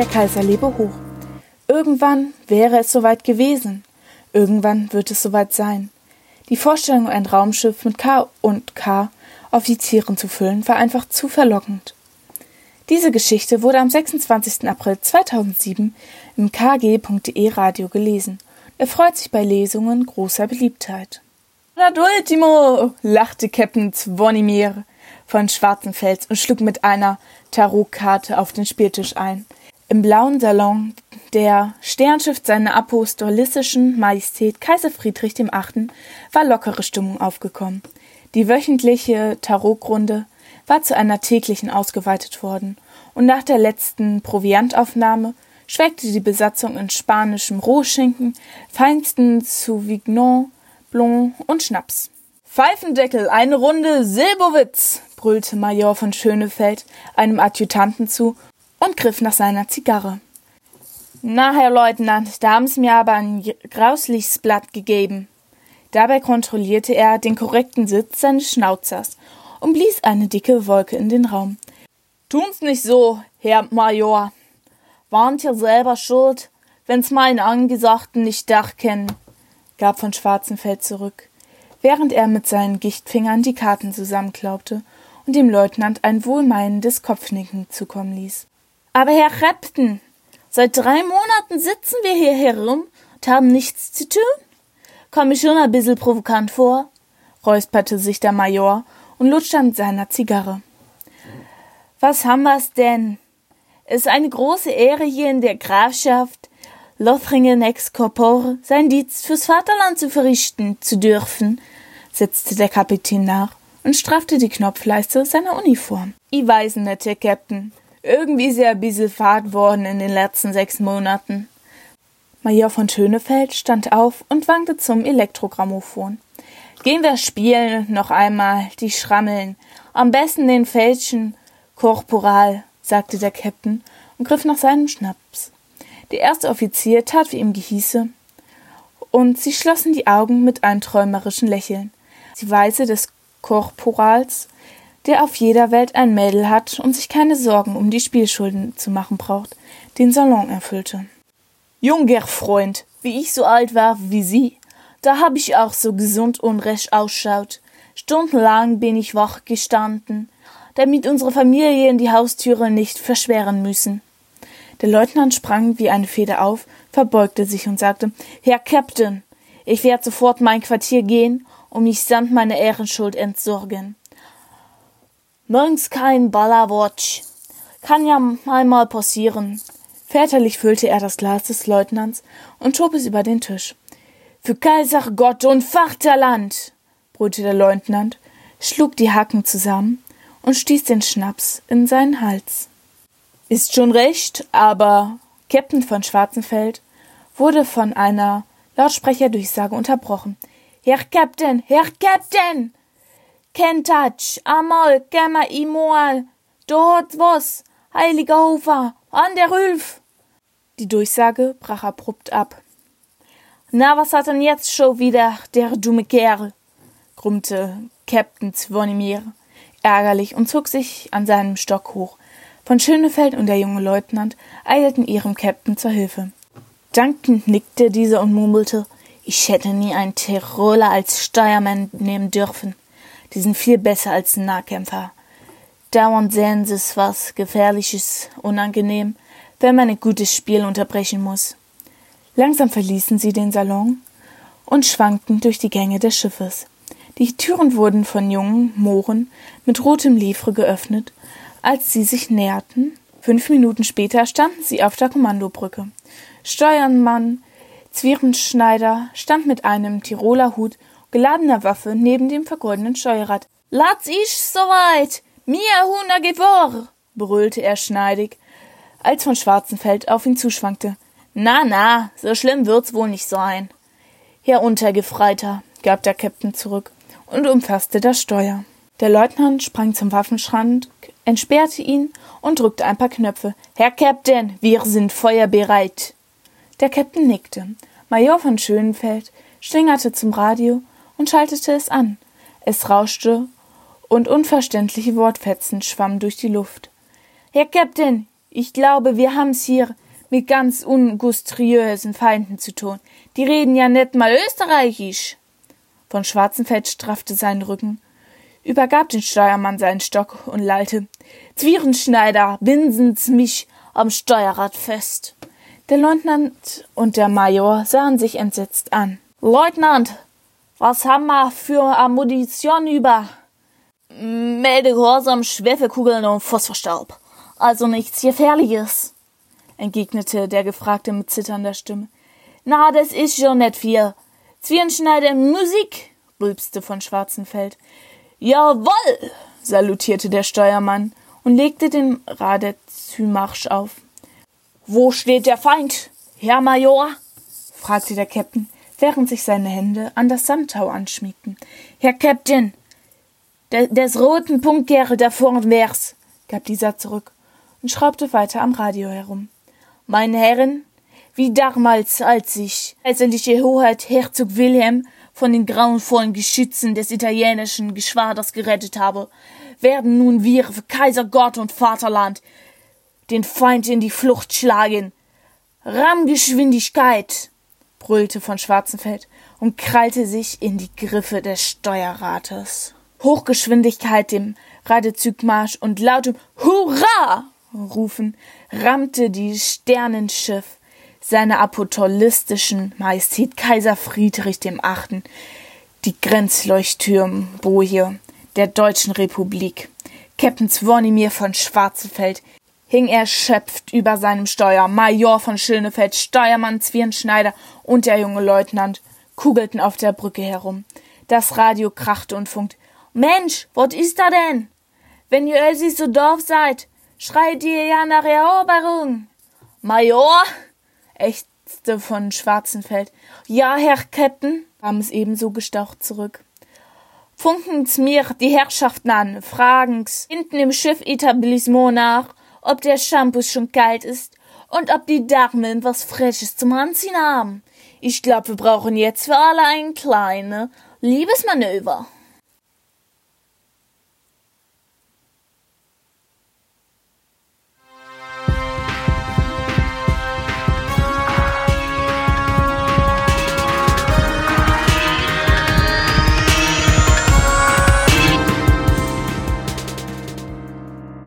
der Kaiser lebe hoch. Irgendwann wäre es soweit gewesen. Irgendwann wird es soweit sein. Die Vorstellung, ein Raumschiff mit K und K Offizieren zu füllen, war einfach zu verlockend. Diese Geschichte wurde am 26. April 2007 im kg.de Radio gelesen. Er freut sich bei Lesungen großer Beliebtheit. Adultimo! lachte Captain Zvonimir von Schwarzenfels und schlug mit einer Tarotkarte auf den Spieltisch ein. Im blauen Salon der Sternschiff seiner apostolischen Majestät Kaiser Friedrich VIII. war lockere Stimmung aufgekommen. Die wöchentliche Tarotrunde war zu einer täglichen ausgeweitet worden, und nach der letzten Proviantaufnahme schwelgte die Besatzung in spanischem Rohschinken, feinsten Sauvignon, Blanc und Schnaps. Pfeifendeckel, eine Runde Silbowitz, brüllte Major von Schönefeld einem Adjutanten zu und griff nach seiner Zigarre. Na, Herr Leutnant, da haben's mir aber ein grausliches Blatt gegeben. Dabei kontrollierte er den korrekten Sitz seines Schnauzers und blies eine dicke Wolke in den Raum. Tun's nicht so, Herr Major. Warnt ihr selber schuld, wenn's meine Angesagten nicht Dach kennen, gab von Schwarzenfeld zurück, während er mit seinen Gichtfingern die Karten zusammenklaubte und dem Leutnant ein wohlmeinendes Kopfnicken zukommen ließ. Aber Herr Repten, seit drei Monaten sitzen wir hier herum und haben nichts zu tun? Komm mir schon ein bisschen provokant vor, räusperte sich der Major und lutschte an seiner Zigarre. Was haben wir's denn? Es ist eine große Ehre, hier in der Grafschaft Lothringen ex corpore sein Dienst fürs Vaterland zu verrichten zu dürfen, setzte der Kapitän nach und straffte die Knopfleiste seiner Uniform. I weiß nicht, Herr Captain. Irgendwie ist er ein bisschen fad worden in den letzten sechs Monaten. Major von Schönefeld stand auf und wankte zum Elektrogrammophon. Gehen wir spielen noch einmal, die Schrammeln. Am besten den Fälschen Korporal, sagte der Käpt'n und griff nach seinem Schnaps. Der erste Offizier tat, wie ihm gehieße, und sie schlossen die Augen mit einem träumerischen Lächeln. Die Weise des Korporals, der auf jeder Welt ein Mädel hat und sich keine Sorgen um die Spielschulden zu machen braucht, den Salon erfüllte. Junger Freund, wie ich so alt war wie Sie, da hab ich auch so gesund und recht ausschaut. Stundenlang bin ich wach gestanden, damit unsere Familien die Haustüre nicht verschweren müssen. Der Leutnant sprang wie eine Feder auf, verbeugte sich und sagte, Herr Captain, ich werde sofort mein Quartier gehen und mich samt meiner Ehrenschuld entsorgen. Morgens kein Ballerwatch. Kann ja einmal passieren. Väterlich füllte er das Glas des Leutnants und schob es über den Tisch. Für Kaiser, Gott und Vaterland! brüllte der Leutnant, schlug die Hacken zusammen und stieß den Schnaps in seinen Hals. Ist schon recht, aber Captain von Schwarzenfeld wurde von einer Lautsprecherdurchsage unterbrochen. Herr Captain, Herr Captain! Kentatsch, amol, gemma imoal, dort was, heiliger Hofer, an der Rülf! Die Durchsage brach abrupt ab. Na, was hat denn jetzt schon wieder der dumme Kerl? brummte Captain Zvonimir ärgerlich und zog sich an seinem Stock hoch. Von Schönefeld und der junge Leutnant eilten ihrem Captain zur Hilfe. Dankend nickte dieser und murmelte, ich hätte nie einen Tiroler als Steuermann nehmen dürfen. Die sind viel besser als Nahkämpfer. Dauernd sehen sie's was Gefährliches, unangenehm, wenn man ein gutes Spiel unterbrechen muss. Langsam verließen sie den Salon und schwankten durch die Gänge des Schiffes. Die Türen wurden von jungen Mohren mit rotem Livre geöffnet. Als sie sich näherten, fünf Minuten später standen sie auf der Kommandobrücke. Steuermann Zwierenschneider stand mit einem Tiroler Hut geladener Waffe neben dem vergoldenen Steuerrad. Latz ich soweit! Mir Huner Gewor! brüllte er schneidig, als von Schwarzenfeld auf ihn zuschwankte. Na, na, so schlimm wird's wohl nicht sein. Herr Untergefreiter, gab der Käpt'n zurück und umfasste das Steuer. Der Leutnant sprang zum Waffenschrank, entsperrte ihn und drückte ein paar Knöpfe. Herr Käpt'n, wir sind feuerbereit. Der Käpt'n nickte. Major von Schönfeld schlingerte zum Radio und schaltete es an. Es rauschte und unverständliche Wortfetzen schwammen durch die Luft. Herr Käpt'n, Ich glaube, wir haben's hier mit ganz ungustriösen Feinden zu tun. Die reden ja net mal österreichisch. Von Schwarzenfeld straffte seinen Rücken, übergab den Steuermann seinen Stock und lallte. Zwierenschneider, binden's mich am Steuerrad fest. Der Leutnant und der Major sahen sich entsetzt an. Leutnant, was haben wir für Ammunition über? Melde Gehorsam, Schwefelkugeln und Phosphorstaub. Also nichts Gefährliches, entgegnete der Gefragte mit zitternder Stimme. Na, das ist schon net viel. Zwierenschneider Musik, rülpste von Schwarzenfeld. Jawoll, salutierte der Steuermann und legte den Radetzümarsch auf. Wo steht der Feind, Herr Major? fragte der Käpt'n, während sich seine Hände an das Samtau anschmiegten. Herr Käpt'n, de des roten Punktkerl da vorwärts, gab dieser zurück und schraubte weiter am Radio herum. Meine Herren, wie damals, als ich kaiserliche Hoheit Herzog Wilhelm von den grauenvollen Geschützen des italienischen Geschwaders gerettet habe, werden nun wir für Kaiser Gott und Vaterland den Feind in die Flucht schlagen. Rammgeschwindigkeit! Brüllte von Schwarzenfeld und krallte sich in die Griffe des Steuerrates. Hochgeschwindigkeit dem Radezugmarsch und lautem Hurra! rufen rammte die Sternenschiff seiner apostolistischen Majestät Kaiser Friedrich dem Achten die Grenzleuchttürmboje der Deutschen Republik. Captain Zwonimir von Schwarzenfeld hing erschöpft über seinem Steuer. Major von Schönefeld, Steuermann Zwirnschneider und der junge Leutnant kugelten auf der Brücke herum. Das Radio krachte und funkt. Mensch, wat ist da denn? Wenn ihr Ösis so doof seid, schreit ihr ja nach Eroberung. Major, ächzte von Schwarzenfeld. Ja, Herr Captain, kam es ebenso gestaucht zurück. Funken's mir die Herrschaften an, fragen's hinten im Schiffetablissement nach, ob der Shampoo schon kalt ist und ob die Damen was Frisches zum Anziehen haben. Ich glaub, wir brauchen jetzt für alle ein kleine Liebesmanöver.